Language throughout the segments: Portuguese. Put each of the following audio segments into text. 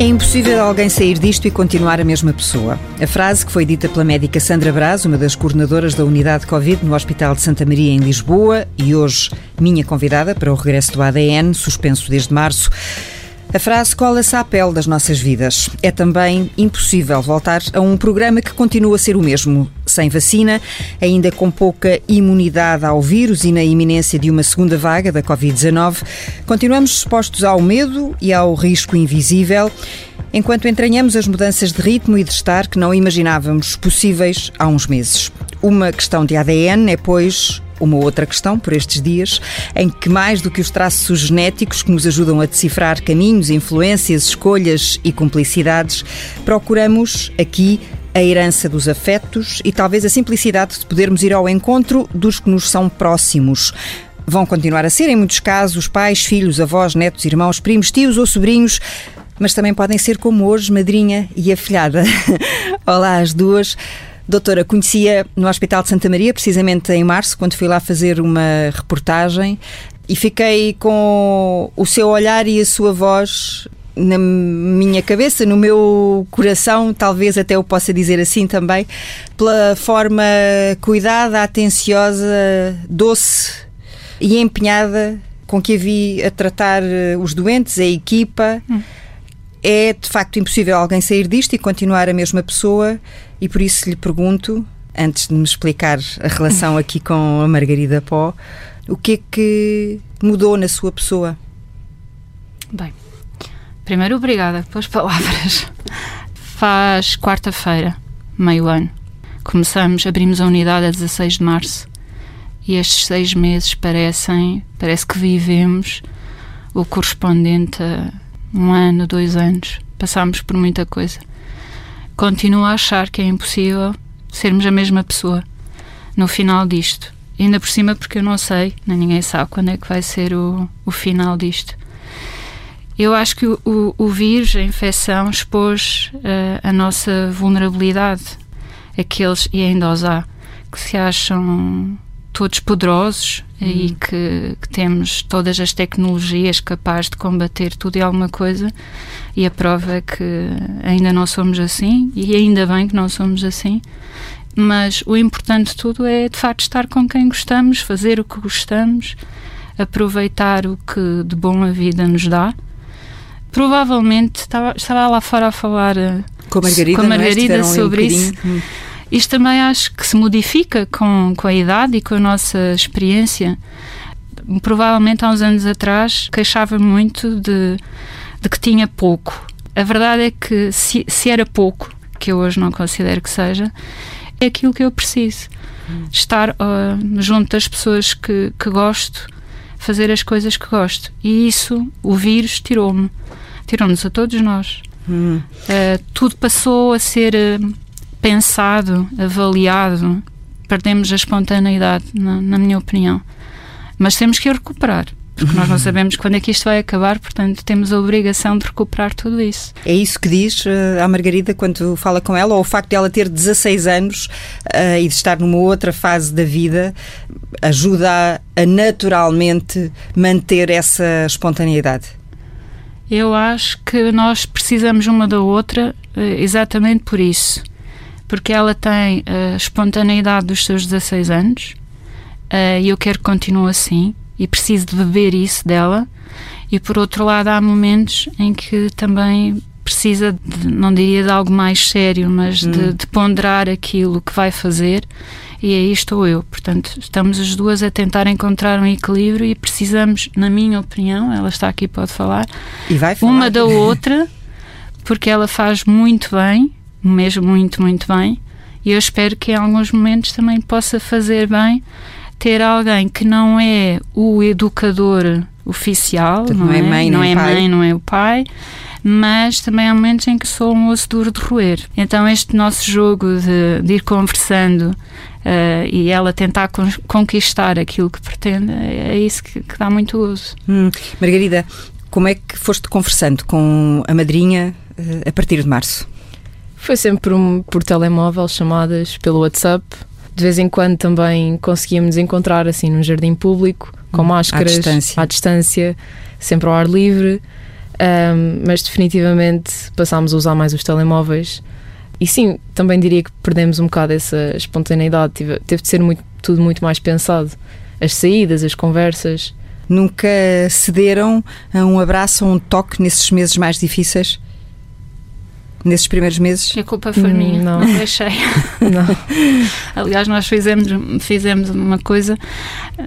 É impossível alguém sair disto e continuar a mesma pessoa. A frase que foi dita pela médica Sandra Braz, uma das coordenadoras da unidade Covid no Hospital de Santa Maria em Lisboa e hoje minha convidada para o regresso do ADN, suspenso desde março. A frase cola-se à pele das nossas vidas. É também impossível voltar a um programa que continua a ser o mesmo, sem vacina, ainda com pouca imunidade ao vírus e na iminência de uma segunda vaga da Covid-19. Continuamos expostos ao medo e ao risco invisível, enquanto entranhamos as mudanças de ritmo e de estar que não imaginávamos possíveis há uns meses. Uma questão de ADN é, pois, uma outra questão por estes dias, em que mais do que os traços genéticos que nos ajudam a decifrar caminhos, influências, escolhas e cumplicidades, procuramos aqui a herança dos afetos e talvez a simplicidade de podermos ir ao encontro dos que nos são próximos. Vão continuar a ser, em muitos casos, pais, filhos, avós, netos, irmãos, primos, tios ou sobrinhos, mas também podem ser como hoje, madrinha e afilhada. Olá às duas. Doutora, conhecia no Hospital de Santa Maria, precisamente em março, quando fui lá fazer uma reportagem e fiquei com o seu olhar e a sua voz na minha cabeça, no meu coração, talvez até eu possa dizer assim também, pela forma cuidada, atenciosa, doce e empenhada com que a vi a tratar eh, os doentes, a equipa. Hum. É de facto impossível alguém sair disto e continuar a mesma pessoa e por isso lhe pergunto, antes de me explicar a relação aqui com a Margarida Pó, o que é que mudou na sua pessoa? Bem, primeiro obrigada pelas palavras. Faz quarta-feira, meio ano. Começamos, abrimos a unidade a 16 de março e estes seis meses parecem, parece que vivemos o correspondente a um ano, dois anos. Passámos por muita coisa continuo a achar que é impossível sermos a mesma pessoa no final disto. Ainda por cima, porque eu não sei, nem ninguém sabe quando é que vai ser o, o final disto. Eu acho que o, o, o vírus, a infecção, expôs uh, a nossa vulnerabilidade. Aqueles, e ainda os há, que se acham todos poderosos hum. e que, que, temos todas as tecnologias capazes de combater tudo e alguma coisa e a prova é que ainda não somos assim e ainda bem que não somos assim mas o importante de tudo é de facto estar com quem gostamos, fazer o que gostamos, aproveitar o que de bom a vida nos dá. Provavelmente estava, estava lá fora a falar eh, com a Margarida, com a Margarida é? sobre um isso. Hum. Isto também acho que se modifica com, com a idade e com a nossa experiência. Provavelmente há uns anos atrás queixava muito de, de que tinha pouco. A verdade é que se, se era pouco, que eu hoje não considero que seja, é aquilo que eu preciso. Hum. Estar uh, junto das pessoas que, que gosto, fazer as coisas que gosto. E isso, o vírus tirou-me. Tirou-nos a todos nós. Hum. Uh, tudo passou a ser. Uh, pensado, avaliado, perdemos a espontaneidade, na, na minha opinião. Mas temos que o recuperar porque nós não sabemos quando é que isto vai acabar, portanto temos a obrigação de recuperar tudo isso. É isso que diz uh, à Margarida quando fala com ela, ou o facto de ela ter 16 anos uh, e de estar numa outra fase da vida ajuda a, a naturalmente manter essa espontaneidade? Eu acho que nós precisamos uma da outra uh, exatamente por isso porque ela tem a espontaneidade dos seus 16 anos uh, e eu quero que continue assim e preciso de beber isso dela. E por outro lado, há momentos em que também precisa, de, não diria de algo mais sério, mas hum. de, de, ponderar aquilo que vai fazer. E aí estou eu. Portanto, estamos as duas a tentar encontrar um equilíbrio e precisamos, na minha opinião, ela está aqui, pode falar, falar. uma da outra, porque ela faz muito bem mesmo muito, muito bem. E eu espero que em alguns momentos também possa fazer bem ter alguém que não é o educador oficial, não, não, é, mãe, não é pai. mãe, não é o pai, mas também há momentos em que sou um osso duro de roer. Então este nosso jogo de, de ir conversando uh, e ela tentar con conquistar aquilo que pretende, é isso que, que dá muito uso. Hum. Margarida, como é que foste conversando com a madrinha uh, a partir de março? Foi sempre um, por telemóvel, chamadas pelo WhatsApp. De vez em quando também conseguíamos encontrar assim num jardim público, com hum, máscaras, à distância, à distância sempre ao ar livre. Um, mas definitivamente passámos a usar mais os telemóveis. E sim, também diria que perdemos um bocado essa espontaneidade. Teve, teve de ser muito, tudo muito mais pensado. As saídas, as conversas. Nunca cederam a um abraço, a um toque nesses meses mais difíceis? Nesses primeiros meses? A culpa foi Hum, minha, não. deixei. Não. Aliás, nós fizemos, fizemos uma coisa,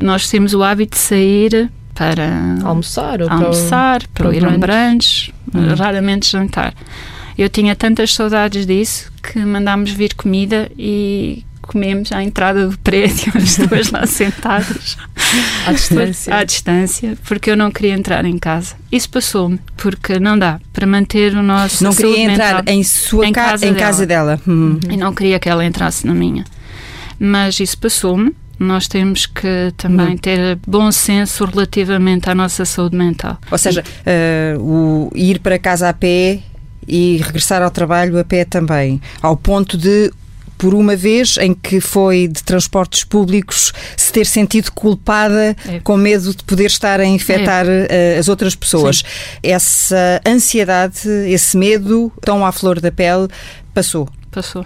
nós temos o hábito de sair para Almoçar ou para almoçar, para, para ir a um brunch. Uhum. raramente jantar. Eu tinha tantas saudades disso que mandámos vir comida e comemos à entrada do prédio, as duas lá sentadas, à distância. à distância, porque eu não queria entrar em casa. Isso passou-me, porque não dá para manter o nosso Não queria entrar em sua Em ca- casa em dela. casa dela. Hum. e não queria que ela entrasse na minha. Mas isso passou-me. Nós temos que também Uhum. ter bom senso relativamente à nossa saúde mental. Ou seja, eh, o ir para casa a pé e regressar ao trabalho a pé também, ao ponto de por uma vez em que foi de transportes públicos se ter sentido culpada É. com medo de poder estar a infectar eh, as outras pessoas. Essa ansiedade, esse medo tão à flor da pele passou. Passou.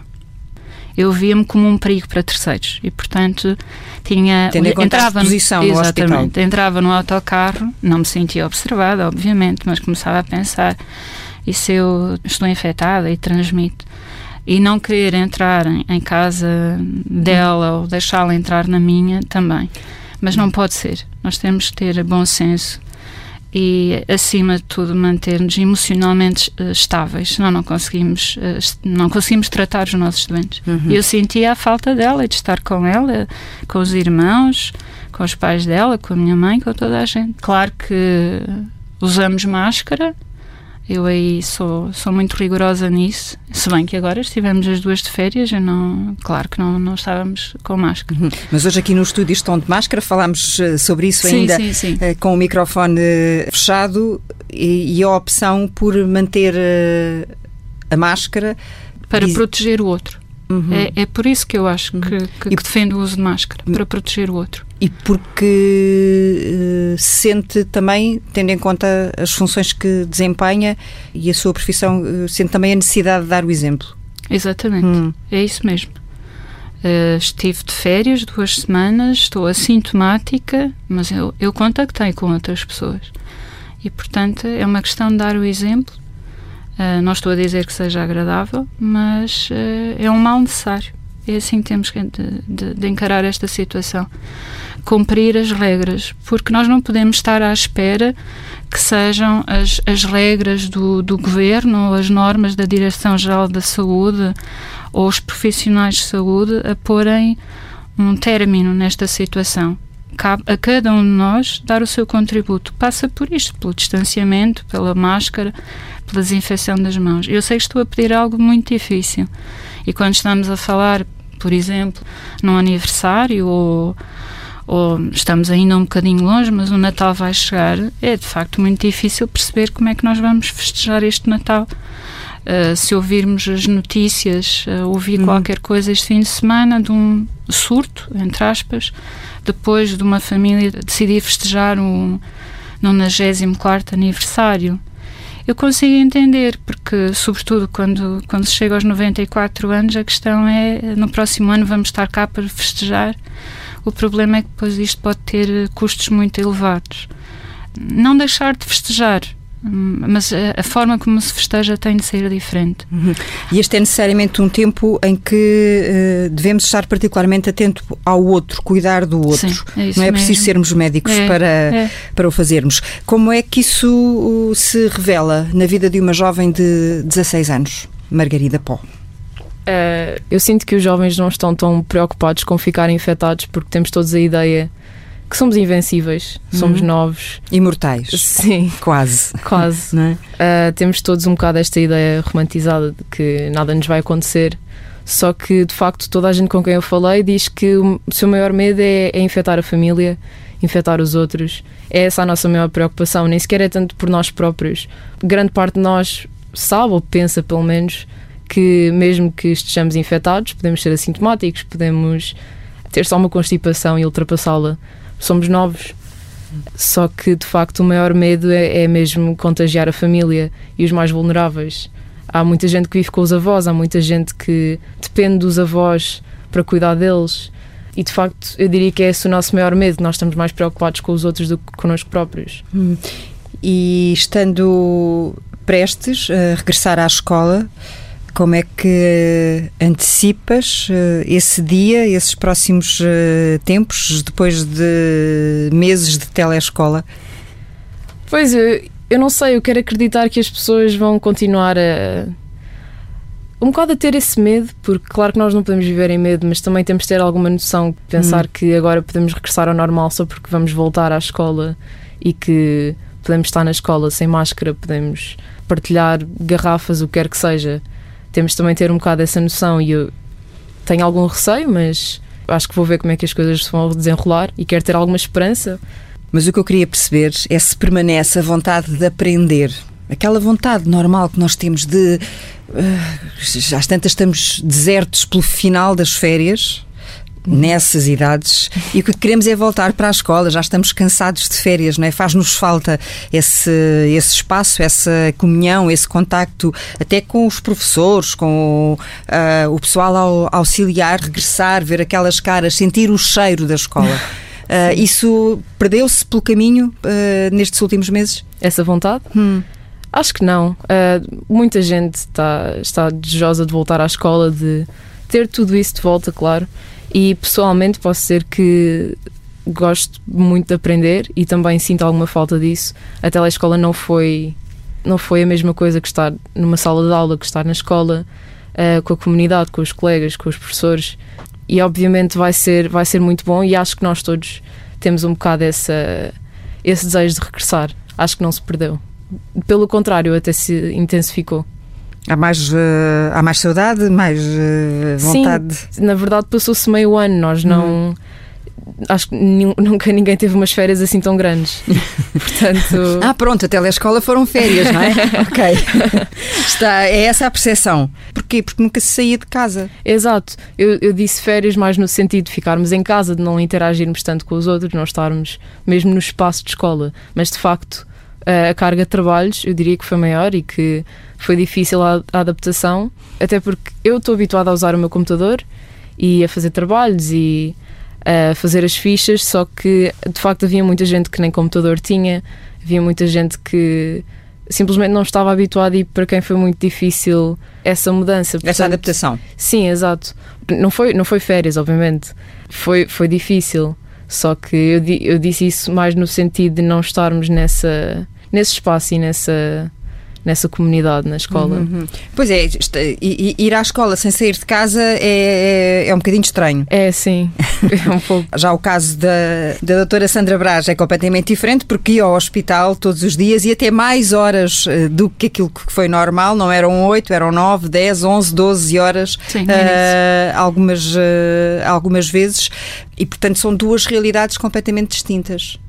Eu via-me como um perigo para terceiros e, portanto, tinha. Tendo entrava no- exposição no hospital. Exatamente. Entrava no autocarro, não me sentia observada, obviamente, mas começava a pensar: e se eu estou infectada e transmito? E não querer entrar em, em casa dela ou deixá-la entrar na minha também. Mas não pode ser. Nós temos que ter bom senso e, acima de tudo, manter-nos emocionalmente eh, estáveis, senão não conseguimos, eh, não conseguimos tratar os nossos doentes. Uhum. Eu sentia a falta dela, e de estar com ela, com os irmãos, com os pais dela, com a minha mãe, com toda a gente. Claro que usamos máscara, eu aí sou, sou muito rigorosa nisso, se bem que agora estivemos as duas de férias, eu não, claro que não, não estávamos com máscara. Uhum. Mas hoje aqui no estúdio estão de máscara, falámos eh, sobre isso sim, ainda sim, sim. eh, com o microfone eh, fechado e, e a opção por manter a máscara. Para diz- proteger o outro. Uhum. É, é por isso que eu acho que, que, E- que defendo o uso de máscara, para proteger o outro. E porque eh, sente também, tendo em conta as funções que desempenha e a sua profissão, eh, sente também a necessidade de dar o exemplo. Exatamente. Hum. É isso mesmo. Eh, estive de férias duas semanas, estou assintomática, mas eu, eu contactei com outras pessoas. E, portanto, é uma questão de dar o exemplo. Eh, não estou a dizer que seja agradável, mas eh, é um mal necessário. É assim que temos que de, de- de encarar esta situação. Cumprir as regras, porque nós não podemos estar à espera que sejam as, as regras do, do governo ou as normas da Direção-Geral da Saúde ou os profissionais de saúde a porem um término nesta situação. Cabe a cada um de nós dar o seu contributo. Passa por isto, pelo distanciamento, pela máscara, pela desinfecção das mãos. Eu sei que estou a pedir algo muito difícil. E quando estamos a falar, por exemplo, num aniversário ou ou estamos ainda um bocadinho longe, mas o Natal vai chegar, é de facto muito difícil perceber como é que nós vamos festejar este Natal. Uh, se ouvirmos as notícias, uh, ouvir Uhum. qualquer coisa este fim de semana de um surto, entre aspas, depois de uma família decidir festejar um 94 aniversário. Eu consigo entender, porque, sobretudo, quando, quando se chega aos 94 anos, a questão é: no próximo ano vamos estar cá para festejar. O problema é que depois isto pode ter custos muito elevados. Não deixar de festejar, hum, mas a, forma como se festeja tem de ser diferente. E este é necessariamente um tempo em que eh, devemos estar particularmente atento ao outro, cuidar do outro. Sim, é isso Não é preciso mesmo. sermos médicos É, para, é. para o fazermos. Como é que isso uh, se revela na vida de uma jovem de 16 anos, Margarida Pó? Eh, eu sinto que os jovens não estão tão preocupados com ficarem infectados porque temos todos a ideia que somos invencíveis, somos Uhum. novos. Imortais. Sim, Quase. quase. É? Uh, temos todos um bocado esta ideia romantizada de que nada nos vai acontecer. Só que, de facto, toda a gente com quem eu falei diz que o seu maior medo é, é infectar a família, infectar os outros. É essa a nossa maior preocupação, nem sequer é tanto por nós próprios. Grande parte de nós sabe, ou pensa pelo menos, que mesmo que estejamos infectados, podemos ser assintomáticos, podemos ter só uma constipação e ultrapassá-la. Somos novos. Só que de facto o maior medo é, é mesmo contagiar a família e os mais vulneráveis. Há muita gente que vive com os avós, há muita gente que depende dos avós para cuidar deles. E de facto, eu diria que é esse o nosso maior medo, nós estamos mais preocupados com os outros do que connosco próprios. Hum. E estando prestes a regressar à escola, como é que antecipas uh, esse dia, esses próximos uh, tempos, depois de meses de telescola? Pois, eu, eu não sei, eu quero acreditar que as pessoas vão continuar a. Um bocado a ter esse medo, porque claro que nós não podemos viver em medo, mas também temos de ter alguma noção, pensar hum. que agora podemos regressar ao normal só porque vamos voltar à escola e que podemos estar na escola sem máscara, podemos partilhar garrafas, o que quer que seja temos também ter um bocado essa noção e eu tenho algum receio, mas acho que vou ver como é que as coisas vão desenrolar e quero ter alguma esperança. Mas o que eu queria perceber é se permanece a vontade de aprender. Aquela vontade normal que nós temos de. Uh, às tantas estamos desertos pelo final das férias, nessas idades e o que queremos é voltar para a escola, já estamos cansados de férias, não é? Faz-nos falta esse, esse espaço, essa comunhão, esse contacto até com os professores, com uh, o pessoal ao, auxiliar, regressar, ver aquelas caras, sentir o cheiro da escola. Uh, isso perdeu-se pelo caminho uh, nestes últimos meses? Essa vontade? Hum. Acho que não. Uh, muita gente está, está desejosa de voltar à escola, de ter tudo isso de volta, claro. E pessoalmente posso dizer que gosto muito de aprender e também sinto alguma falta disso. A telescola não foi não foi a mesma coisa que estar numa sala de aula, que estar na escola, uh, com a comunidade, com os colegas, com os professores. E obviamente vai ser, vai ser muito bom e acho que nós todos temos um bocado essa, esse desejo de regressar. Acho que não se perdeu. Pelo contrário, até se intensificou. Há mais, uh, há mais saudade, mais uh, vontade? Sim, na verdade passou-se meio ano, nós não... Hum. Acho que nunca ninguém teve umas férias assim tão grandes. Portanto... Ah, pronto, a telescola foram férias, não é? ok. Está, é essa a percepção. Porquê? Porque nunca se saía de casa. Exato. Eu, eu disse férias mais no sentido de ficarmos em casa, de não interagirmos tanto com os outros, não estarmos mesmo no espaço de escola. Mas de facto, a carga de trabalhos eu diria que foi maior e que foi difícil a, a adaptação, até porque eu estou habituada a usar o meu computador e a fazer trabalhos e a fazer as fichas, só que de facto havia muita gente que nem computador tinha, havia muita gente que simplesmente não estava habituada e para quem foi muito difícil essa mudança. Portanto, essa adaptação. Sim, exato. Não foi, não foi férias, obviamente. Foi, foi difícil. Só que eu, eu disse isso mais no sentido de não estarmos nessa, nesse espaço e nessa nessa comunidade na escola. Uhum. Pois é, ir à escola sem sair de casa é, é, é um bocadinho estranho. É, sim. É um pouco. Já o caso da, da doutora Sandra Braz é completamente diferente porque ia ao hospital todos os dias e até mais horas eh, do que aquilo que foi normal, não eram 8, eram 9, 10, 11, 12 horas, sim, uh, algumas, uh, algumas vezes, e portanto são duas realidades completamente distintas.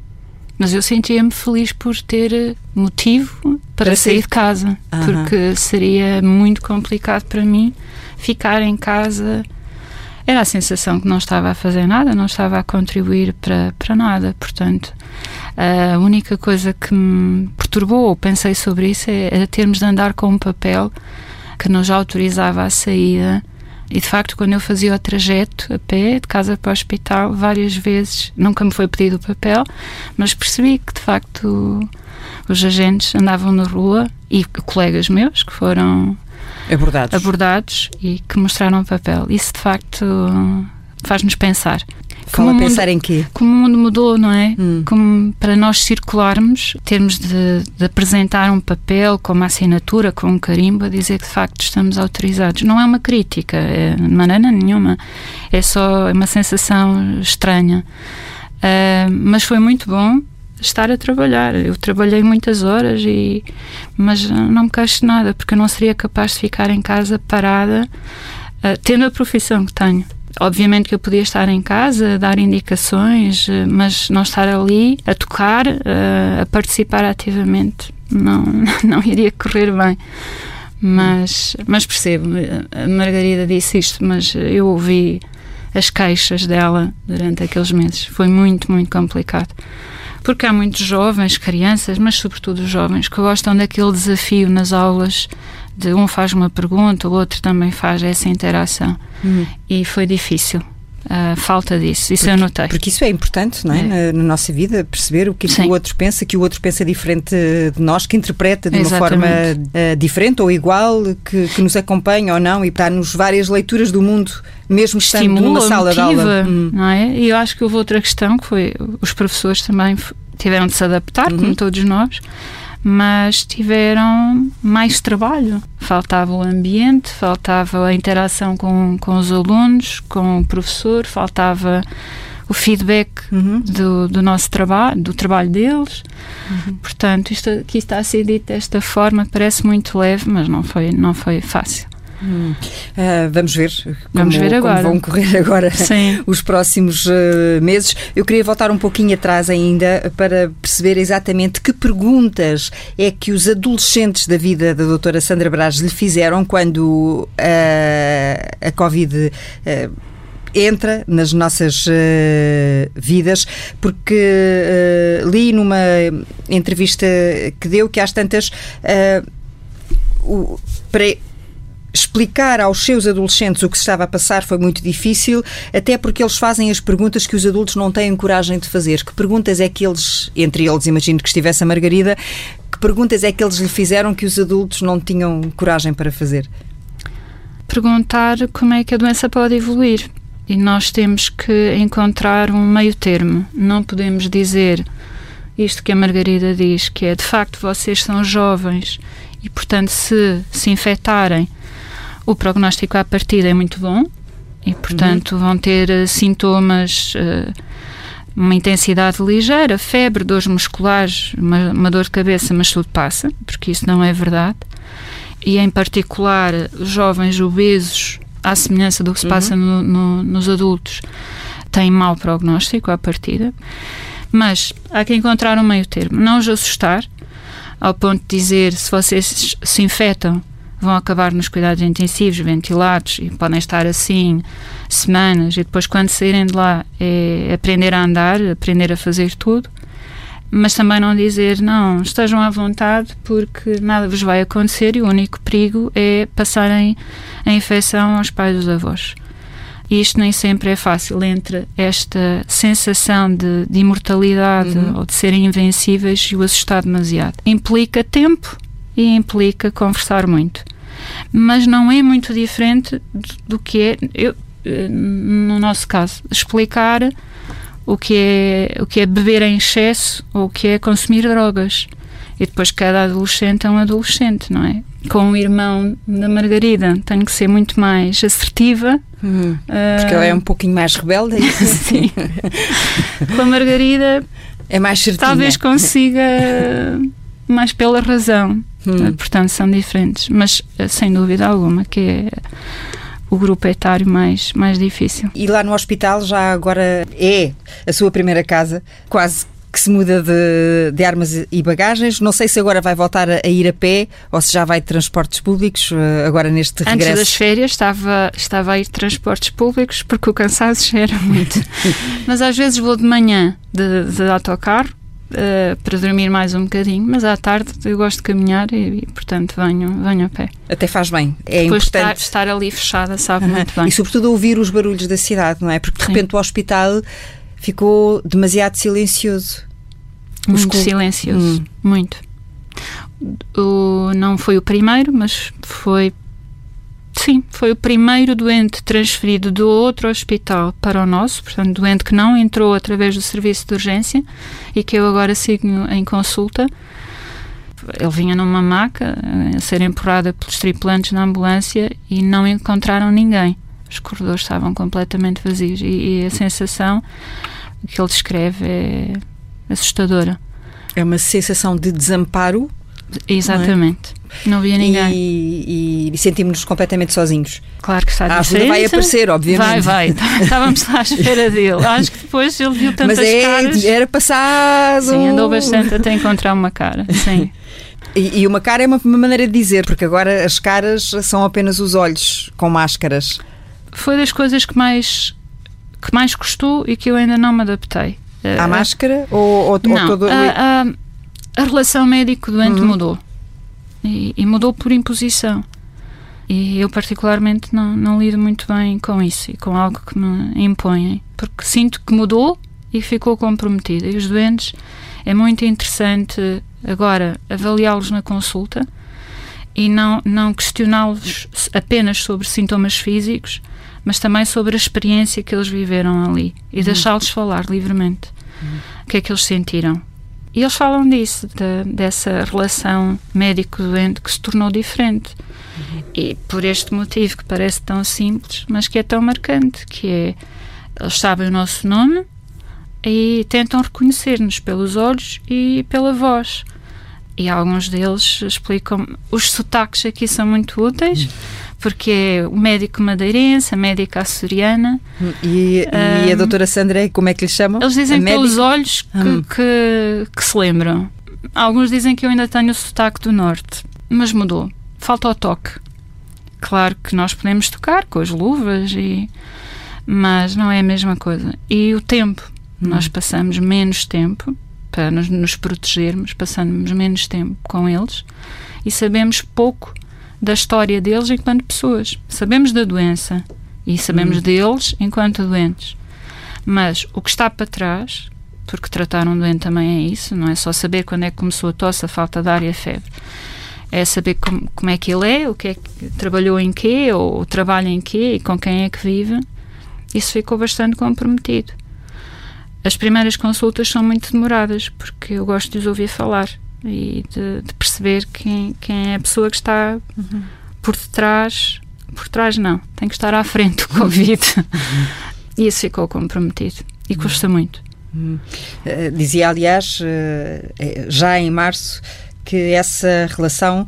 Mas eu sentia-me feliz por ter motivo para, para sair de casa, porque seria muito complicado para mim ficar em casa. Era a sensação que não estava a fazer nada, não estava a contribuir para, para nada. Portanto, a única coisa que me perturbou, ou pensei sobre isso, é, era termos de andar com um papel que nos autorizava a saída e de facto, quando eu fazia o trajeto a pé, de casa para o hospital, várias vezes, nunca me foi pedido o papel, mas percebi que de facto os agentes andavam na rua e colegas meus que foram abordados, abordados e que mostraram o papel. Isso de facto faz-nos pensar. Como pensar mundo, em quê? Como o mundo mudou, não é? Hum. Como para nós circularmos, termos de, de, apresentar um papel com uma assinatura, com um carimbo, a dizer que de facto estamos autorizados. Não é uma crítica, é, de maneira nenhuma. É só uma sensação estranha. Uh, mas foi muito bom estar a trabalhar. Eu trabalhei muitas horas e mas não me queixo de nada porque eu não seria capaz de ficar em casa parada uh, tendo a profissão que tenho. Obviamente que eu podia estar em casa, dar indicações, eh, mas não estar ali a tocar, eh, a participar ativamente, não, não iria correr bem. Mas, mas percebo, a Margarida disse isto, mas eu ouvi as queixas dela durante aqueles meses. Foi muito, muito complicado. Porque há muitos jovens, crianças, mas sobretudo jovens, que gostam daquele desafio nas aulas de um faz uma pergunta, o outro também faz essa interação. Uhum. E foi difícil a falta disso. Isso porque, eu notei. Porque isso é importante, não é? é. Na, na, nossa vida, perceber o que, é que o outro pensa, que o outro pensa diferente de nós, que interpreta de Exatamente. uma forma uh, diferente ou igual, que, que, nos acompanha ou não e dá-nos várias leituras do mundo, mesmo estando Estimula, numa sala motiva, de aula. Hum. Não é? E eu acho que houve outra questão que foi os professores também tiveram de se adaptar, uhum. como todos nós mas tiveram mais trabalho. Faltava o ambiente, faltava a interação com, com os alunos, com o professor, faltava o feedback uhum. do, do, nosso trabalho, do trabalho deles. Uhum. Portanto, isto aqui está a ser dito desta forma, parece muito leve, mas não foi, não foi fácil. Hum. Uh, vamos ver, como, vamos ver agora. vão correr agora Sim. os próximos uh, meses. Eu queria voltar um pouquinho atrás ainda para perceber exatamente que perguntas é que os adolescentes da vida da doutora Sandra Braz lhe fizeram quando uh, a Covid entra nas nossas uh, vidas, porque uh, li numa entrevista que deu que às tantas. Uh, o, para, explicar aos seus adolescentes o que se estava a passar foi muito difícil, até porque eles fazem as perguntas que os adultos não têm coragem de fazer. Que perguntas é que eles, entre eles, imagino que estivesse a Margarida, que perguntas é que eles lhe fizeram que os adultos não tinham coragem para fazer? Perguntar como é que a doença pode evoluir. E nós temos que encontrar um meio termo. Não podemos dizer isto que a Margarida diz, que é de facto vocês são jovens e, portanto, se se infectarem o prognóstico à partida é muito bom e, portanto, uhum. vão ter uh, sintomas, uh, uma intensidade ligeira, febre, dores musculares, uma, uma, dor de cabeça, mas tudo passa, porque isso não é verdade. E, em particular, jovens obesos, à semelhança do que se passa uhum. no, no, nos adultos, têm mau prognóstico à partida. Mas há que encontrar um meio termo. Não os assustar, ao ponto de dizer se vocês se infectam vão acabar nos cuidados intensivos, ventilados, e podem estar assim semanas, e depois, quando saírem de lá, é aprender a andar, aprender a fazer tudo. Mas também não dizer, não, estejam à vontade porque nada vos vai acontecer e o único perigo é passarem a infecção aos pais dos avós. E isto nem sempre é fácil entre esta sensação de, de imortalidade uhum. ou de serem invencíveis e o assustar demasiado. Implica tempo e implica conversar muito. Mas não é muito diferente do que é, eu, eh, no nosso caso, explicar o que é o que é beber em excesso ou o que é consumir drogas. E depois cada adolescente é um adolescente, não é? Com o irmão da Margarida tenho que ser muito mais assertiva. Hum, porque uh, ela é um pouquinho mais rebelde. É Sim. Com a Margarida é mais certinha. Talvez consiga mais pela razão. Hum. Portanto, são diferentes. Mas, eh, sem dúvida alguma, que é o grupo etário mais, mais difícil. E lá no hospital já agora é a sua primeira casa, quase que se muda de, de armas e bagagens. Não sei se agora vai voltar a, a, ir a pé ou se já vai de transportes públicos, eh, agora neste regresso. Antes das férias estava, estava a ir de transportes públicos porque o cansaço já era muito. Mas às vezes vou de manhã de, de autocarro uh, para dormir mais um bocadinho, mas à tarde eu gosto de caminhar e, e portanto, venho, venho a pé. Até faz bem. É Depois importante. Estar, estar ali fechada sabe muito bem. E sobretudo ouvir os barulhos da cidade, não é? Porque de Sim. repente o hospital ficou demasiado silencioso. Muito silencioso, hum. muito. O, não foi o primeiro, mas foi Sim, foi o primeiro doente transferido do outro hospital para o nosso, portanto, doente que não entrou através do serviço de urgência e que eu agora sigo em consulta. Ele vinha numa maca a ser empurrada pelos tripulantes na ambulância e não encontraram ninguém. Os corredores estavam completamente vazios e, e a sensação que ele descreve é assustadora. É uma sensação de desamparo Exatamente. É? Não via ninguém. E, e sentimos-nos completamente sozinhos. Claro que está a A ajuda vai aparecer, obviamente. Vai, vai. Estávamos lá à espera dele. Acho que depois ele viu tantas Mas é, caras. Era passado. Sim, andou bastante até encontrar uma cara. Sim. E, e uma cara é uma, uma maneira de dizer, porque agora as caras são apenas os olhos com máscaras. Foi das coisas que mais que mais custou e que eu ainda não me adaptei À uh, máscara ou, ou, não, ou todo... a, a, a relação médico-doente uhum. mudou. E, e, mudou por imposição. E eu, particularmente, não, não lido muito bem com isso e com algo que me impõem, porque sinto que mudou e ficou comprometida. E os doentes, é muito interessante agora avaliá-los na consulta e não, não questioná-los apenas sobre sintomas físicos, mas também sobre a experiência que eles viveram ali e uhum. deixá-los falar livremente. Uhum. O que é que eles sentiram? E eles falam disso, de, dessa relação médico-doente que se tornou diferente. Uhum. E por este motivo que parece tão simples, mas que é tão marcante, que é eles sabem o nosso nome e tentam reconhecer-nos pelos olhos e pela voz. E alguns deles explicam os sotaques aqui são muito úteis. Uhum porque é o médico madeirense, a médica açoriana. E, e a doutora Sandra, como é que lhe chamam? Eles dizem pelos olhos que, hum. que, que, se lembram. Alguns dizem que eu ainda tenho o sotaque do norte, mas mudou. Falta o toque. Claro que nós podemos tocar com as luvas, e, mas não é a mesma coisa. E o tempo. Hum. Nós passamos menos tempo para nos, nos protegermos, passamos menos tempo com eles e sabemos pouco da história deles enquanto pessoas. Sabemos da doença e sabemos hum. deles enquanto doentes. Mas o que está para trás, porque tratar um doente também é isso, não é só saber quando é que começou a tosse, a falta de ar e a febre. É saber como, como é que ele é, o que é que trabalhou em quê, ou trabalha em quê e com quem é que vive. Isso ficou bastante comprometido. As primeiras consultas são muito demoradas, porque eu gosto de os ouvir falar e de, de perceber quem, quem é a pessoa que está uhum. por detrás. Por trás, não, tem que estar à frente do Covid. Uhum. e isso ficou comprometido e uhum. custa muito. Uh, dizia, aliás, uh, já em março, que essa relação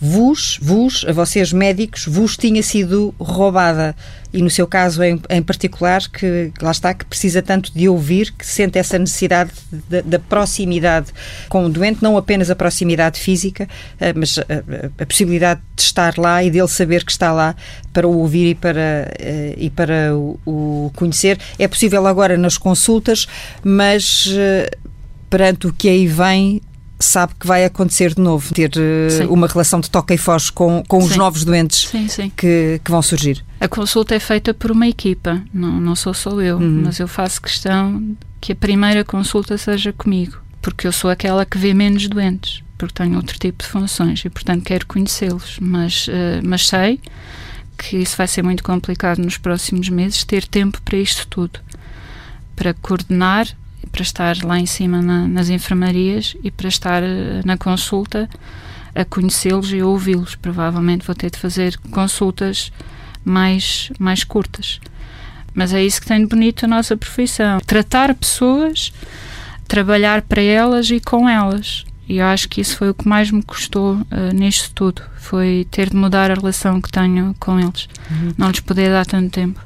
vos, vos, a vocês médicos, vos tinha sido roubada. E no seu caso em, em particular, que lá está, que precisa tanto de ouvir, que sente essa necessidade da proximidade com o doente, não apenas a proximidade física, eh, mas a, a, possibilidade de estar lá e dele saber que está lá para o ouvir e para, eh, e para o, o conhecer. É possível agora nas consultas, mas eh, perante o que aí vem, sabe que vai acontecer de novo, ter uh, uma relação de toca e foge com, com os novos doentes sim, sim. Que, que vão surgir. A consulta é feita por uma equipa, não, não sou só eu, uhum. mas eu faço questão que a primeira consulta seja comigo, porque eu sou aquela que vê menos doentes, porque tenho outro tipo de funções e, portanto, quero conhecê-los, mas, uh, mas sei que isso vai ser muito complicado nos próximos meses, ter tempo para isto tudo, para coordenar para estar lá em cima na, nas enfermarias e para estar eh, na consulta a conhecê-los e a ouvi-los. Provavelmente vou ter de fazer consultas mais, mais curtas. Mas é isso que tem de bonito a nossa profissão. Tratar pessoas, trabalhar para elas e com elas. E eu acho que isso foi o que mais me custou uh, nisto tudo. Foi ter de mudar a relação que tenho com eles. Uhum. Não lhes poder dar tanto tempo.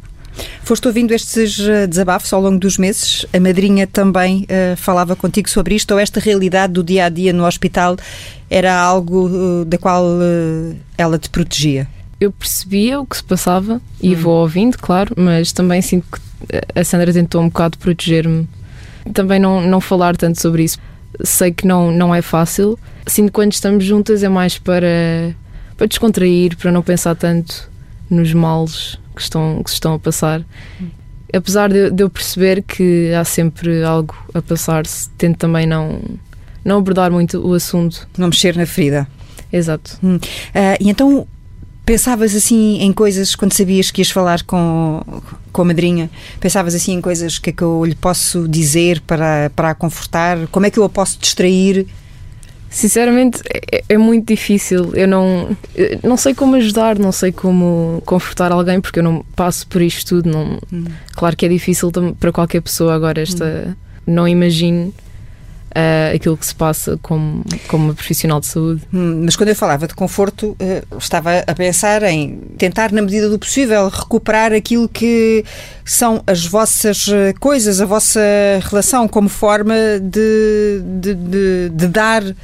Foste ouvindo estes eh, desabafos ao longo dos meses? A madrinha também uh, falava contigo sobre isto? Ou esta realidade do dia a dia no hospital era algo uh, da qual uh, ela te protegia? Eu percebia o que se passava e hum. vou ouvindo, claro, mas também sinto que a Sandra tentou um bocado proteger-me. Também não, não falar tanto sobre isso. Sei que não, não é fácil. Sinto que quando estamos juntas é mais para, para descontrair, para não pensar tanto nos males que, estão, que se estão a passar. Apesar de, de eu perceber que há sempre algo a passar-se, tento também não, não abordar muito o assunto. Não mexer na ferida. Exato. Hum. Uh, e então pensavas assim em coisas quando sabias que ias falar com, com a madrinha? Pensavas assim em coisas que é que eu lhe posso dizer para, para a confortar? Como é que eu a posso distrair? Sinceramente, é, é, muito difícil. Eu não, eu não sei como ajudar, não sei como confortar alguém, porque eu não passo por isto tudo. Não, hum. Claro que é difícil para qualquer pessoa agora esta. Hum. Não imagino uh, aquilo que se passa como, como uma profissional de saúde. Hum, mas quando eu falava de conforto, uh, estava a pensar em tentar, na medida do possível, recuperar aquilo que são as vossas eh, coisas, a vossa relação, como forma de, de, de, de dar uh,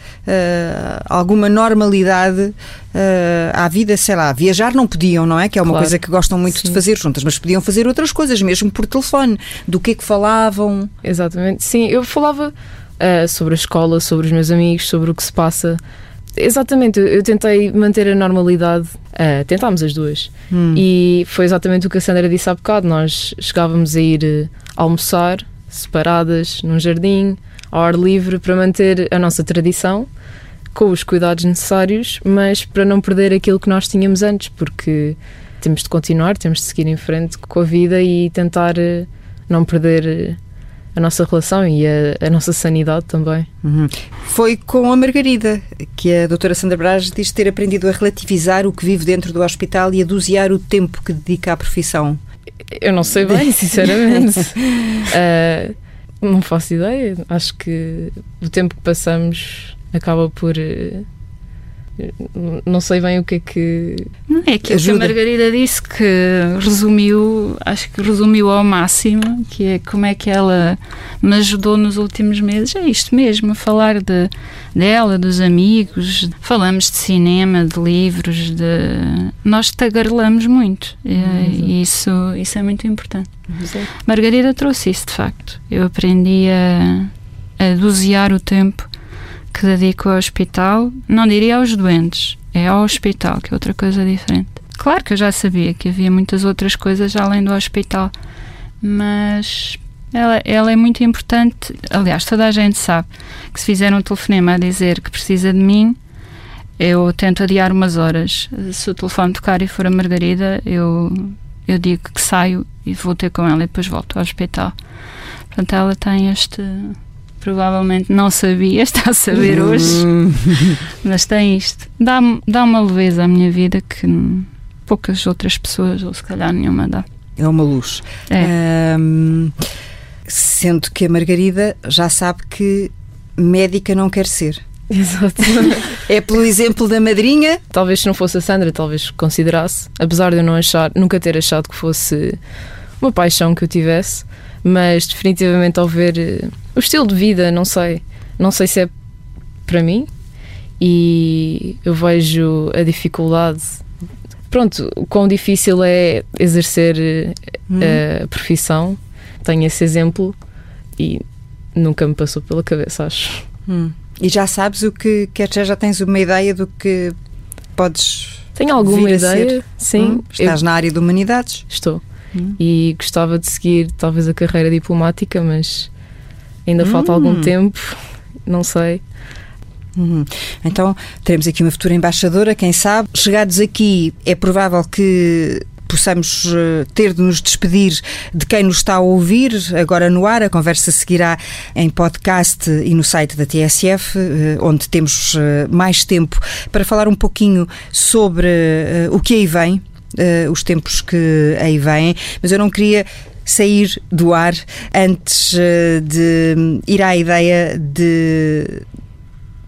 alguma normalidade à vida, sei lá. Viajar não podiam, não é? Que é uma claro. coisa que gostam muito Sim. de fazer juntas, mas podiam fazer outras coisas, mesmo por telefone. Do que é que falavam? Exatamente. Sim, eu falava uh, sobre a escola, sobre os meus amigos, sobre o que se passa. Exatamente, eu, tentei manter a normalidade, uh, tentámos as duas. Hum. E foi exatamente o que a Sandra disse há bocado: nós chegávamos a ir uh, almoçar separadas num jardim, ao ar livre, para manter a nossa tradição, com os cuidados necessários, mas para não perder aquilo que nós tínhamos antes, porque temos de continuar, temos de seguir em frente com a vida e tentar uh, não perder a nossa relação e a, a nossa sanidade também. Uhum. Foi com a Margarida que a doutora Sandra Braz diz ter aprendido a relativizar o que vive dentro do hospital e a dosear o tempo que dedica à profissão. Eu não sei bem, sinceramente. uh, não faço ideia. Acho que o tempo que passamos acaba por. Uh, não sei bem o que é que. Não é aquilo ajuda. que a Margarida disse que resumiu, acho que resumiu ao máximo, que é como é que ela me ajudou nos últimos meses. É isto mesmo, falar de, dela, dos amigos, falamos de cinema, de livros, de. Nós tagarelamos muito e isso, isso é muito importante. Exato. Margarida trouxe isso de facto. Eu aprendi a, a dosear o tempo que dedico ao hospital, não diria aos doentes, é ao hospital, que é outra coisa diferente. Claro que eu já sabia que havia muitas outras coisas além do hospital, mas ela, ela é muito importante. Aliás, toda a gente sabe que se fizer um telefonema a dizer que precisa de mim, eu tento adiar umas horas. Se o telefone tocar e for a Margarida, eu, eu digo que saio e vou ter com ela e depois volto ao hospital. Portanto, ela tem este provavelmente não sabia, está a saber hoje, hum. mas tem isto. Dá, dá uma leveza à minha vida que poucas outras pessoas, ou se calhar nenhuma, dá. É uma luz. É. Um, sendo que a Margarida já sabe que médica não quer ser. Exato. é pelo exemplo da madrinha. Talvez se não fosse a Sandra, talvez considerasse, apesar de eu não achar, nunca ter achado que fosse uma paixão que eu tivesse, mas definitivamente ao ver eh, o estilo de vida, não sei, não sei se é para mim e eu vejo a dificuldade. Pronto, o quão difícil é exercer hum. a profissão. Tenho esse exemplo e nunca me passou pela cabeça, acho. Hum. E já sabes o que quer dizer, já tens uma ideia do que podes. Tenho alguma ideia, sim. Hum? Estás eu... na área de humanidades? Estou. Hum. E gostava de seguir talvez a carreira diplomática, mas ainda hum. falta algum tempo, não sei. Uhum. Então, teremos aqui uma futura embaixadora, quem sabe. Chegados aqui, é provável que possamos eh, ter de nos despedir de quem nos está a ouvir agora no ar. A conversa seguirá em podcast e no site da TSF, eh, onde temos eh, mais tempo para falar um pouquinho sobre o que aí vem uh, os tempos que aí vêm, mas eu não queria sair do ar antes uh, de ir à ideia de,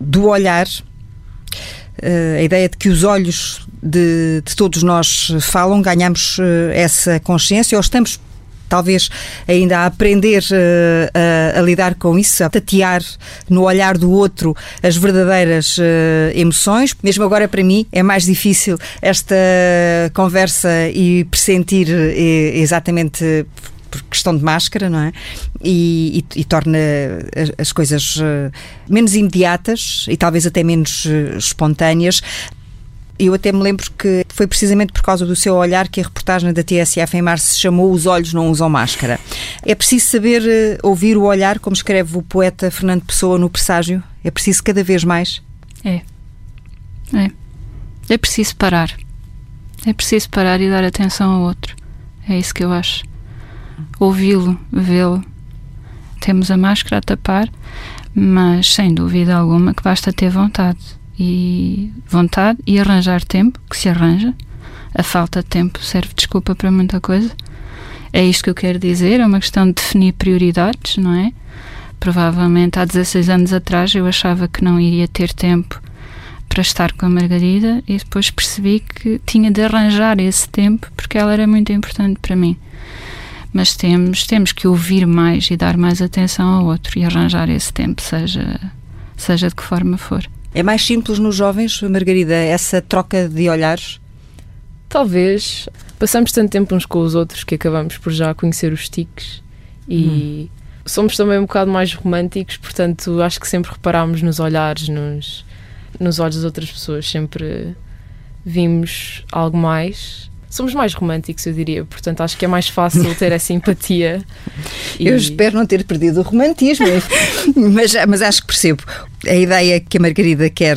do olhar, uh, a ideia de que os olhos de, de todos nós falam, ganhamos essa consciência ou estamos talvez ainda a aprender uh, a, a, lidar com isso, a tatear no olhar do outro as verdadeiras uh, emoções. Mesmo agora, para mim, é mais difícil esta conversa e pressentir exatamente por questão de máscara, não é? E, e, e torna as, as coisas menos imediatas e talvez até menos espontâneas. Eu até me lembro que foi precisamente por causa do seu olhar que a reportagem da TSF em março se chamou Os Olhos Não Usam Máscara. É preciso saber uh, ouvir o olhar, como escreve o poeta Fernando Pessoa no Presságio? É preciso cada vez mais? É. É. É preciso parar. É preciso parar e dar atenção ao outro. É isso que eu acho. Ouvi-lo, vê-lo. Temos a máscara a tapar, mas sem dúvida alguma que basta ter vontade e vontade e arranjar tempo, que se arranja. A falta de tempo serve de desculpa para muita coisa. É isto que eu quero dizer, é uma questão de definir prioridades, não é? Provavelmente há 16 anos atrás eu achava que não iria ter tempo para estar com a Margarida e depois percebi que tinha de arranjar esse tempo porque ela era muito importante para mim. Mas temos, temos que ouvir mais e dar mais atenção ao outro e arranjar esse tempo, seja, seja de que forma for. É mais simples nos jovens, Margarida, essa troca de olhares? Talvez. Passamos tanto tempo uns com os outros que acabamos por já conhecer os tiques e hum. somos também um bocado mais românticos, portanto acho que sempre reparámos nos olhares, nos, nos olhos das outras pessoas, sempre vimos algo mais somos mais românticos, eu diria. Portanto, acho que é mais fácil ter essa empatia. E... Eu espero não ter perdido o romantismo, mas, mas acho que percebo a ideia que a Margarida quer,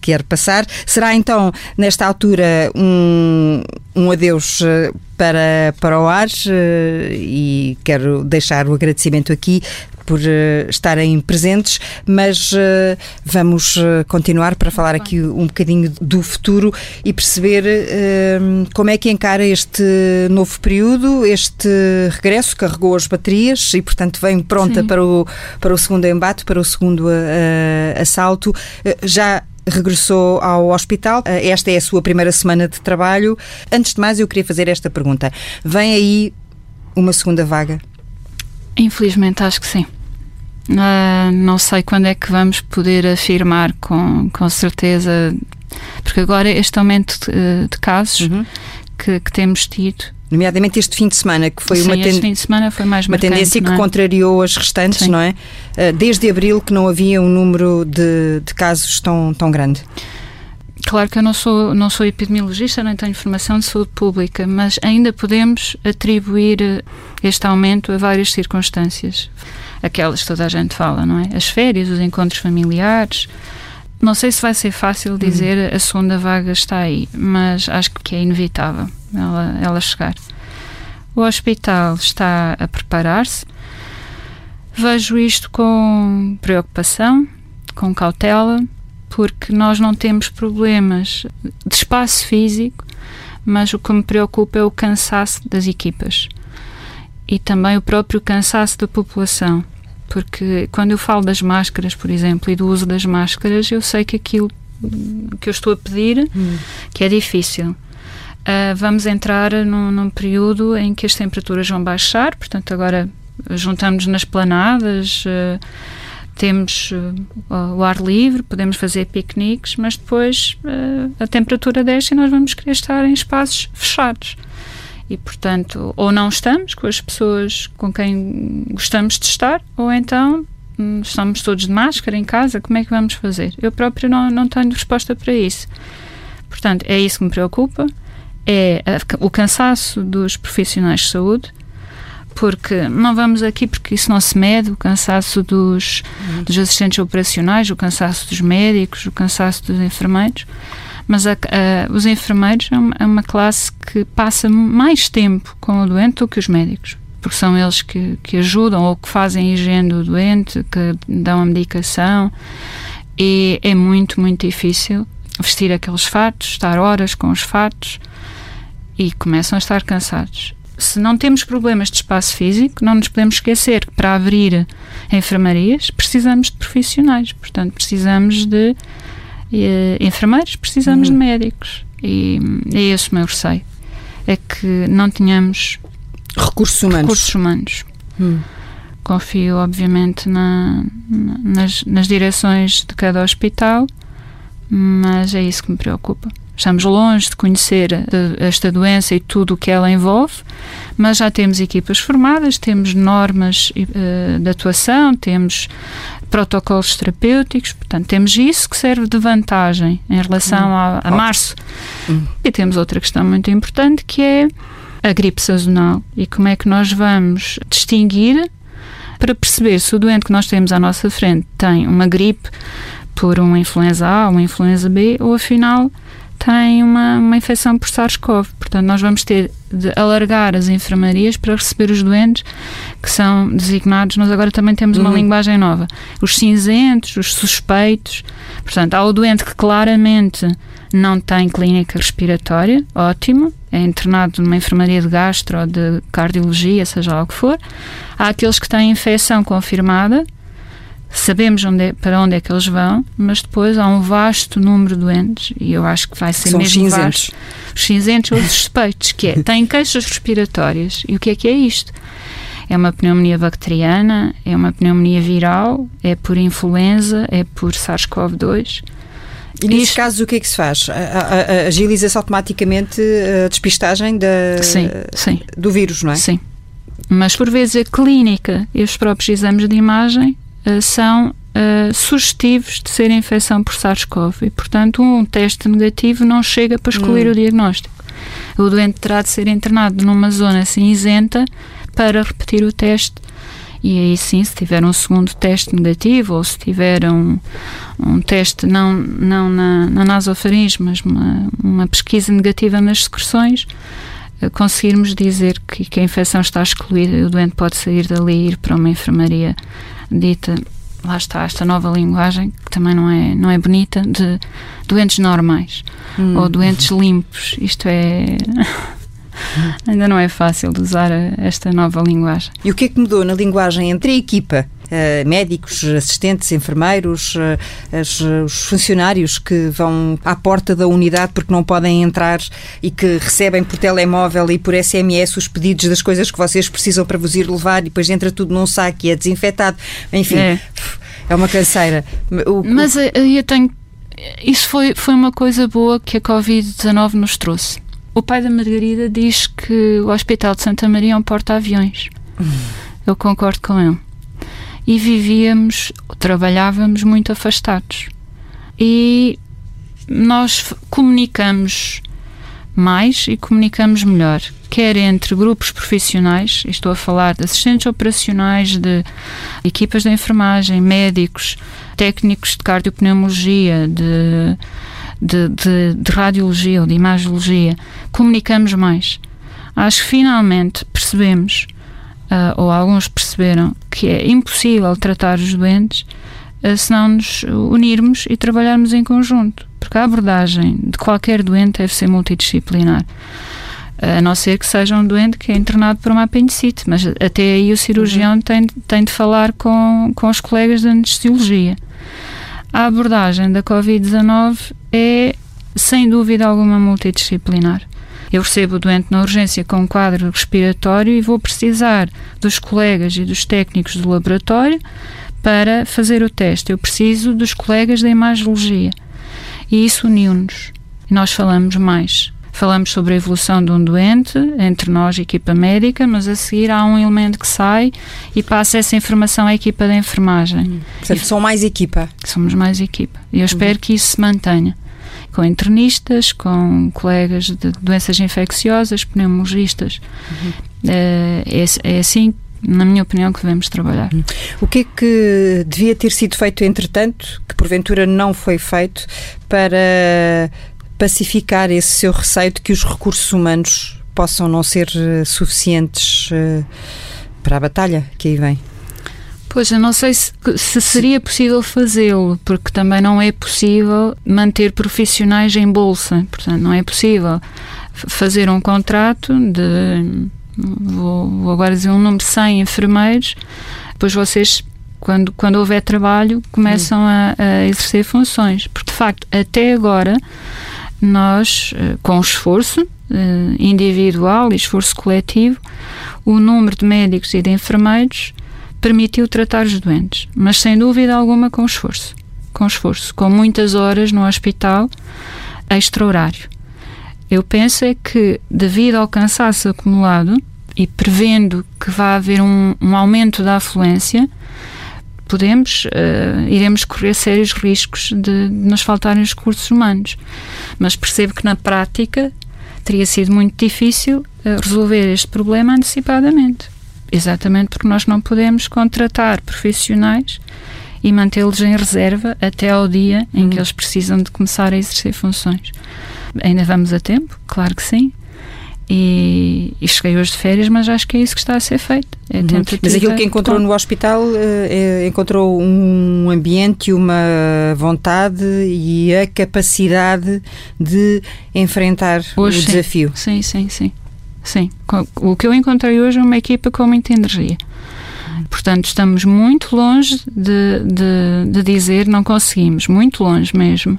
quer passar. Será então, nesta altura, um, um adeus eh, para, para o ar eh, e quero deixar o agradecimento aqui por uh, estarem presentes, mas uh, vamos uh, continuar para falar aqui um bocadinho do futuro e perceber como é que encara este novo período, este regresso, carregou as baterias e, portanto, vem pronta para o, para o segundo embate, para o segundo assalto. já regressou ao hospital. Esta é a sua primeira semana de trabalho. Antes de mais, eu queria fazer esta pergunta: vem aí uma segunda vaga? Infelizmente, acho que sim. Uh, não sei quando é que vamos poder afirmar com, com certeza, porque agora este aumento de, de casos uhum. que, que, temos tido. Nomeadamente este fim de semana, que foi Sim, uma, ten... fim de semana foi mais uma tendência que é? contrariou as restantes, Sim. não é? Uh, desde abril que não havia um número de, de casos tão, tão grande. Claro que eu não sou, não sou epidemiologista, nem tenho informação de saúde pública, mas ainda podemos atribuir eh, este aumento a várias circunstâncias. Aquelas que toda a gente fala, não é? As férias, os encontros familiares. Não sei se vai ser fácil dizer uhum. a segunda vaga está aí, mas acho que é inevitável ela, ela chegar. O hospital está a preparar-se. Vejo isto com preocupação, com cautela porque nós não temos problemas de espaço físico, mas o que me preocupa é o cansaço das equipas e também o próprio cansaço da população. Porque quando eu falo das máscaras, por exemplo, e do uso das máscaras, eu sei que aquilo que eu estou a pedir, hum. que é difícil. Uh, vamos entrar num, num, período em que as temperaturas vão baixar, portanto, agora juntamos nas planadas. Uh, temos uh, o ar livre, podemos fazer piqueniques, mas depois a temperatura desce e nós vamos querer estar em espaços fechados. E, portanto, ou não estamos com as pessoas com quem gostamos de estar, ou então hum, estamos todos de máscara em casa, como é que vamos fazer? Eu próprio não, não tenho resposta para isso. Portanto, é isso que me preocupa, é a, o cansaço dos profissionais de saúde, porque não vamos aqui porque isso não se mede, o cansaço dos, uhum. dos assistentes operacionais, o cansaço dos médicos, o cansaço dos enfermeiros, mas a, a, os enfermeiros é uma, é uma, classe que passa mais tempo com o doente do que os médicos, porque são eles que, que ajudam ou que fazem a higiene do doente, que dão a medicação, e é muito, muito difícil vestir aqueles fatos, estar horas com os fatos, e começam a estar cansados. Se não temos problemas de espaço físico, não nos podemos esquecer que para abrir enfermarias precisamos de profissionais, portanto, precisamos de eh, enfermeiros, precisamos uhum. de médicos. E é esse o meu receio. É que não tenhamos recursos humanos. Recursos humanos. Hum. Confio, obviamente, na, nas, nas direções de cada hospital, mas é isso que me preocupa. Estamos longe de conhecer esta doença e tudo o que ela envolve, mas já temos equipas formadas, temos normas uh, de atuação, temos protocolos terapêuticos, portanto, temos isso que serve de vantagem em relação hum. a, a março. Hum. E temos outra questão muito importante que é a gripe sazonal e como é que nós vamos distinguir para perceber se o doente que nós temos à nossa frente tem uma gripe por uma influenza A ou uma influenza B ou afinal tem uma, uma infecção por SARS-CoV. Portanto, nós vamos ter de alargar as enfermarias para receber os doentes que são designados. Nós agora também temos uma uhum. linguagem nova. Os cinzentos, os suspeitos. Portanto, há o doente que claramente não tem clínica respiratória, ótimo, é internado numa enfermaria de gastro ou de cardiologia, seja lá o que for. Há aqueles que têm infecção confirmada, sabemos onde é, para onde é que eles vão, mas depois há um vasto número de doentes, e eu acho que vai ser São mesmo cinzentos. vasto. Os cinzentos ou os suspeitos, que é, têm queixas respiratórias. E o que é que é isto? É uma pneumonia bacteriana, é uma pneumonia viral, é por influenza, é por SARS-CoV-2. E nesses Isto- casos o que é que se faz? Agiliza-se automaticamente a despistagem da, Sim, sim. do vírus, não é? Sim. Mas por vezes a clínica e os próprios exames de imagem são eh, sugestivos de ser infecção por SARS-CoV e, portanto, um teste negativo não chega para excluir o diagnóstico. O doente terá de ser internado numa zona cinzenta para repetir o teste. E aí sim, se tiver um segundo teste negativo ou se tiver um, um teste não, não na, na nasofaringe, mas uma, uma pesquisa negativa nas secreções, eh, conseguirmos dizer que, que a infecção está excluída e o doente pode sair dali e ir para uma enfermaria dita, lá está, esta nova linguagem, que também não é, não é bonita, de doentes normais Hum. ou doentes limpos. Isto é. Ainda não é fácil de usar esta nova linguagem. E o que é que mudou na linguagem entre a equipa? Eh, médicos, assistentes, enfermeiros, eh, as- os funcionários que vão à porta da unidade porque não podem entrar e que recebem por telemóvel e por SMS os pedidos das coisas que vocês precisam para vos ir levar e depois entra tudo num saco e é desinfetado. Enfim, é, É. uma canseira. O- Mas eh, eu tenho. Isso foi, foi uma coisa boa que a Covid-19 nos trouxe. O pai da Margarida diz que o Hospital de Santa Maria é um porta-aviões. Eu concordo com ele. E vivíamos, trabalhávamos muito afastados. E nós comunicamos mais e comunicamos melhor, quer entre grupos profissionais, estou a falar de assistentes operacionais, de equipas de enfermagem, médicos, técnicos de cardiopneumologia, de, de, de, de radiologia ou de imagiologia, comunicamos mais. Acho que finalmente percebemos, ah, ou alguns perceberam, que é impossível tratar os doentes ah, se não nos unirmos e trabalharmos em conjunto. Porque a abordagem de qualquer doente deve ser multidisciplinar. A não ser que seja um doente que é internado por uma apendicite, mas até aí o cirurgião tem, tem de falar com, com os colegas de anestesiologia. A abordagem da Covid-19 é, sem dúvida alguma, multidisciplinar. Eu recebo o doente na urgência com um quadro respiratório e vou precisar dos colegas e dos técnicos do laboratório para fazer o teste. Eu preciso dos colegas da imagiologia. E isso uniu-nos. Nós falamos mais. Falamos sobre a evolução de um doente, entre nós, equipa médica, mas a seguir há um elemento que sai e passa essa informação à equipa da enfermagem. Portanto, são mais equipa. Somos mais equipa. E eu espero que isso se mantenha. Com internistas, com colegas de doenças infecciosas, pneumologistas. Eh, é, é assim, na minha opinião, que devemos trabalhar. O que é que devia ter sido feito entretanto, que porventura não foi feito, para pacificar esse seu receio de que os recursos humanos possam não ser eh, suficientes eh, para a batalha que aí vem? Pois, eu não sei se, se seria possível fazê-lo, porque também não é possível manter profissionais em bolsa. Portanto, não é possível fazer um contrato de, vou, vou agora dizer um número de 100 enfermeiros, depois vocês, quando, quando houver trabalho, começam a, a exercer funções. Porque, de facto, até agora, nós, eh, com esforço eh, individual e esforço coletivo, o número de médicos e de enfermeiros permitiu tratar os doentes, mas sem dúvida alguma com esforço, com esforço, com muitas horas no hospital extra-horário. Eu penso é que, devido ao cansaço acumulado e prevendo que vai haver um, um aumento da afluência, podemos, uh, iremos correr sérios riscos de, de nos faltarem os recursos humanos. Mas percebo que na prática teria sido muito difícil uh, resolver este problema antecipadamente. Exatamente porque nós não podemos contratar profissionais e mantê-los em reserva até ao dia em que eles precisam de começar a exercer funções. Ainda vamos a tempo, claro que sim. E, e cheguei hoje de férias, mas acho que é isso que está a ser feito. É Uhum. Mas aquilo que encontrou no hospital eh, eh, encontrou um ambiente, uma vontade e a capacidade de enfrentar Hoje, o sim. desafio. Sim, sim, sim. Sim. O que eu encontrei hoje é uma equipa com muita energia. Portanto, estamos muito longe de, de, de dizer não conseguimos, muito longe mesmo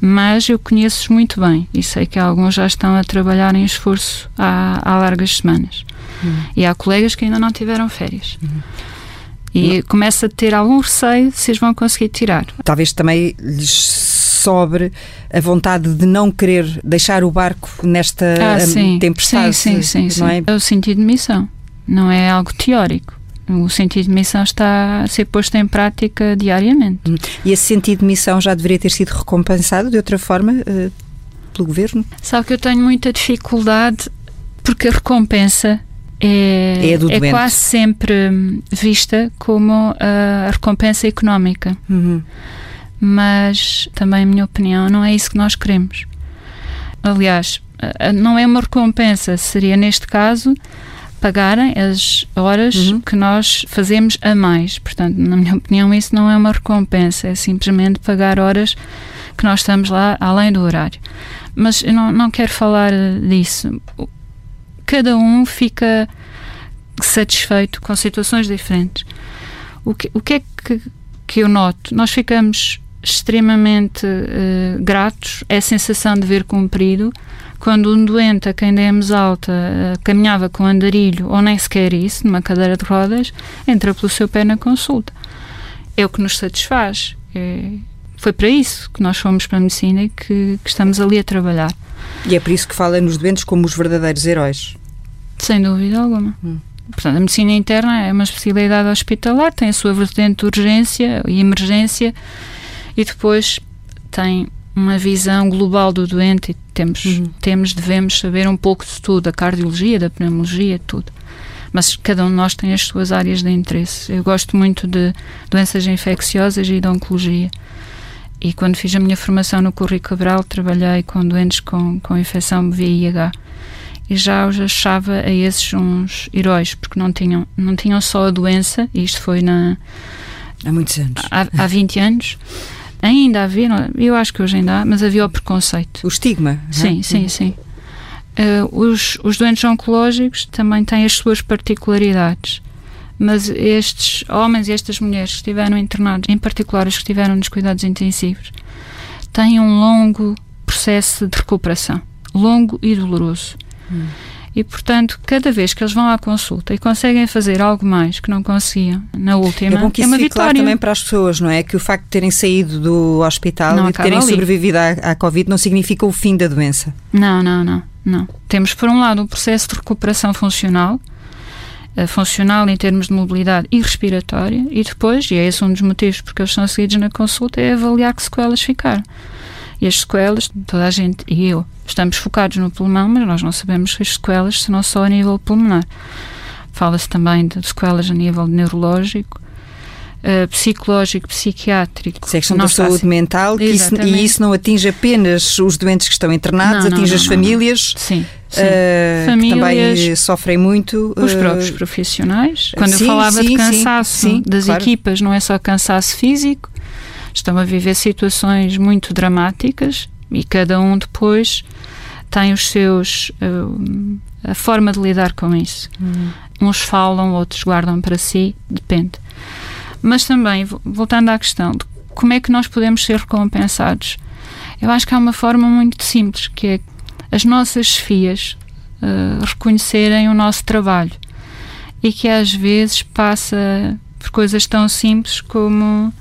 mas eu conheço-os muito bem e sei que alguns já estão a trabalhar em esforço há, há largas semanas. Uhum. E há colegas que ainda não tiveram férias. Uhum. E começa a ter algum receio se eles vão conseguir tirar. Talvez também lhes sobre a vontade de não querer deixar o barco nesta ah, sim. tempestade. Sim, sim, sim, não é? é o sentido de missão, não é algo teórico. O sentido de missão está a ser posto em prática diariamente. Hum. E esse sentido de missão já deveria ter sido recompensado de outra forma uh, pelo governo? Sabe que eu tenho muita dificuldade porque a recompensa é, é, é quase sempre vista como a recompensa económica. Uhum. Mas também, a minha opinião, não é isso que nós queremos. Aliás, não é uma recompensa, seria neste caso pagarem as horas uhum. que nós fazemos a mais. Portanto, na minha opinião, isso não é uma recompensa, é simplesmente pagar horas que nós estamos lá além do horário. Mas eu não, não quero falar disso. Cada um fica satisfeito com situações diferentes. O que, o que é que, que eu noto? Nós ficamos extremamente uh, gratos, é a sensação de ver cumprido quando um doente a quem demos alta uh, caminhava com andarilho ou nem sequer isso, numa cadeira de rodas, entra pelo seu pé na consulta. É o que nos satisfaz. É, foi para isso que nós fomos para a medicina e que, que, estamos ali a trabalhar. E é por isso que fala nos doentes como os verdadeiros heróis. Sem dúvida alguma. Hum. Portanto, a medicina interna é uma especialidade hospitalar, tem a sua vertente de urgência e emergência e depois tem uma visão global do doente e temos, uhum. temos, devemos saber um pouco de tudo, da cardiologia, da pneumologia, tudo. Mas cada um de nós tem as suas áreas de interesse. Eu gosto muito de doenças infecciosas e de oncologia. E quando fiz a minha formação no Curri Cabral, trabalhei com doentes com, com infecção VIH. E já os achava a esses uns heróis, porque não tinham, não tinham só a doença, isto foi na, há muitos anos. Há, há 20 anos. Ainda havia, eu acho que hoje ainda há, mas havia o preconceito. O estigma. Sim, é? sim, sim. Uh, os, os doentes oncológicos também têm as suas particularidades, mas estes homens e estas mulheres que estiveram internados, em particular os que estiveram nos cuidados intensivos, têm um longo processo de recuperação, longo e doloroso. Hum. E, portanto, cada vez que eles vão à consulta e conseguem fazer algo mais que não conseguiam na última, é, bom que é uma vitória. Claro também para as pessoas, não é? Que o facto de terem saído do hospital não e de terem ali. sobrevivido à, à Covid não significa o fim da doença. Não, não, não, não. Temos, por um lado, um processo de recuperação funcional, eh, funcional em termos de mobilidade e respiratória, e depois, e é esse um dos motivos porque eles são seguidos na consulta, é avaliar que sequelas ficaram. E as sequelas, toda a gente, e eu, estamos focados no pulmão, mas nós não sabemos as sequelas se não só a nível pulmonar. Fala-se também de sequelas a nível neurológico, Uh, psicológico, psiquiátrico. Isso é questão da saúde mental que isso, e isso não atinge apenas os doentes que estão internados, não, atinge não, as famílias. Sim. Sim. Uh, famílias, que também sofrem muito. Os uh, próprios profissionais. Quando sim, eu falava sim, de cansaço das claro. equipas, não é só cansaço físico, estão a viver situações muito dramáticas e cada um depois tem os seus uh, a forma de lidar com isso. Uhum. Uns falam, outros guardam para si, depende. Mas também, voltando à questão de como é que nós podemos ser recompensados, eu acho que há uma forma muito simples, que é as nossas chefias uh, reconhecerem o nosso trabalho e que às vezes passa por coisas tão simples como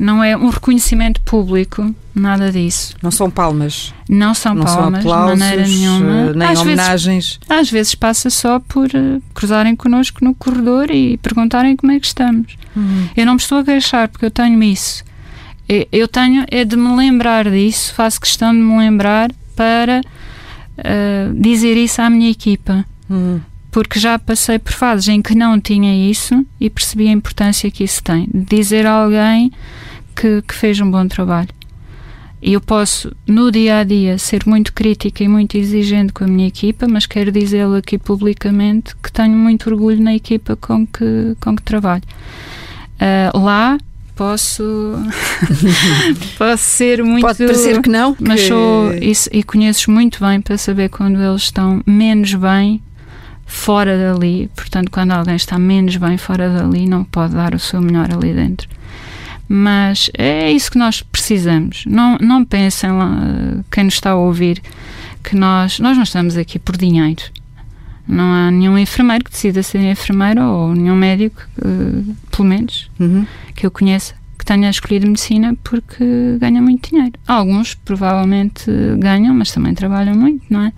não é um reconhecimento público, nada disso. Não são palmas. Não são não palmas, são aplausos, de maneira nenhuma. Nem às homenagens. Vezes, às vezes passa só por uh, cruzarem connosco no corredor e perguntarem como é que estamos. Uhum. Eu não me estou a queixar porque eu tenho isso. Eu tenho é de me lembrar disso, faço questão de me lembrar para uh, dizer isso à minha equipa. Uhum porque já passei por fases em que não tinha isso e percebi a importância que isso tem. Dizer a alguém que, que fez um bom trabalho. E eu posso, no dia a dia, ser muito crítica e muito exigente com a minha equipa, mas quero dizê-lo aqui publicamente que tenho muito orgulho na equipa com que, com que trabalho. Uh, lá posso posso ser muito pode parecer que não mas que... sou isso, e conheço muito bem para saber quando eles estão menos bem fora dali, portanto, quando alguém está menos bem fora dali, não pode dar o seu melhor ali dentro. Mas é isso que nós precisamos. Não, não pensem lá, quem nos está a ouvir, que nós, nós não estamos aqui por dinheiro. Não há nenhum enfermeiro que decida ser enfermeiro ou nenhum médico, uh, pelo menos, uhum. que eu conheça, que tenha escolhido medicina porque ganha muito dinheiro. Alguns provavelmente ganham, mas também trabalham muito, não é?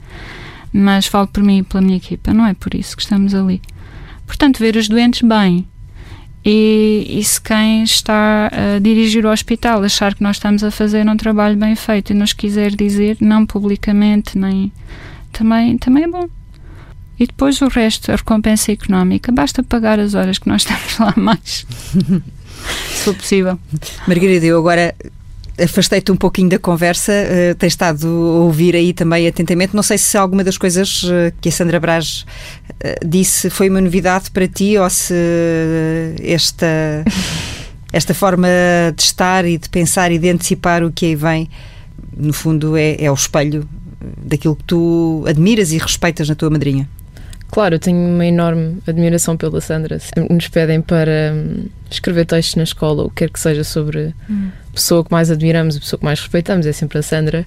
Mas falo por mim e pela minha equipa, não é por isso que estamos ali. Portanto, ver os doentes bem. E, e se quem está a dirigir o hospital achar que nós estamos a fazer um trabalho bem feito e nos quiser dizer, não publicamente, nem também, também é bom. E depois o resto, a recompensa económica, basta pagar as horas que nós estamos lá mais. se for possível. Margarida, eu agora afastei-te um pouquinho da conversa, uh, tens estado a ouvir aí também atentamente. Não sei se alguma das coisas uh, que a Sandra Braz uh, disse foi uma novidade para ti ou se esta, esta forma de estar e de pensar e de antecipar o que aí vem, no fundo, é, é o espelho daquilo que tu admiras e respeitas na tua madrinha. Claro, eu tenho uma enorme admiração pela Sandra. Nos pedem para hum, escrever textos na escola, o que quer que seja sobre hum. a pessoa que mais admiramos, a pessoa que mais respeitamos, é sempre a Sandra.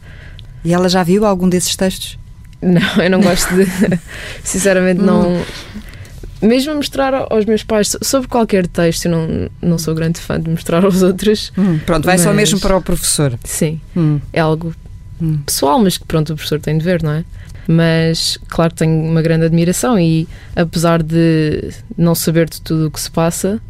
E ela já viu algum desses textos? Não, eu não gosto de. sinceramente, hum. não. Mesmo mostrar aos meus pais sobre qualquer texto, eu não, não sou grande fã de mostrar aos outros. Hum, pronto, vai mas... só mesmo para o professor. Sim, hum. é algo hum. pessoal, mas que pronto, o professor tem de ver, não é? Mas claro tenho uma grande admiração e apesar de não saber de tudo o que se passa,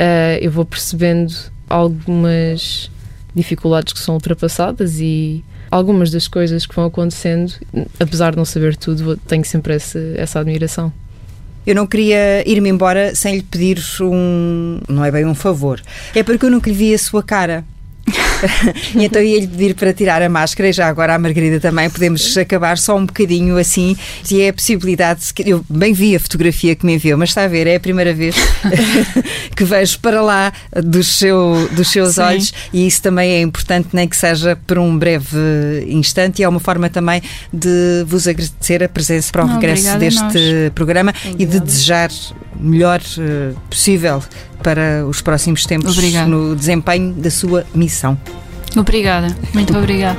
uh, eu vou percebendo algumas dificuldades que são ultrapassadas e algumas das coisas que vão acontecendo, apesar de não saber tudo, tenho sempre essa, essa admiração. Eu não queria ir-me embora sem lhe pedir um. Não é bem um favor. É porque eu nunca lhe vi a sua cara. e então ia-lhe pedir para tirar a máscara e já agora a Margarida também podemos acabar só um bocadinho assim. E é a possibilidade, eu bem vi a fotografia que me enviou, mas está a ver, é a primeira vez que vejo para lá dos, seu, dos seus Sim. olhos e isso também é importante, nem que seja por um breve instante e é uma forma também de vos agradecer a presença para o regresso deste programa Obrigada. e de desejar melhor uh, possível para os próximos tempos Obrigada. no desempenho da sua missão. Obrigada, muito obrigada.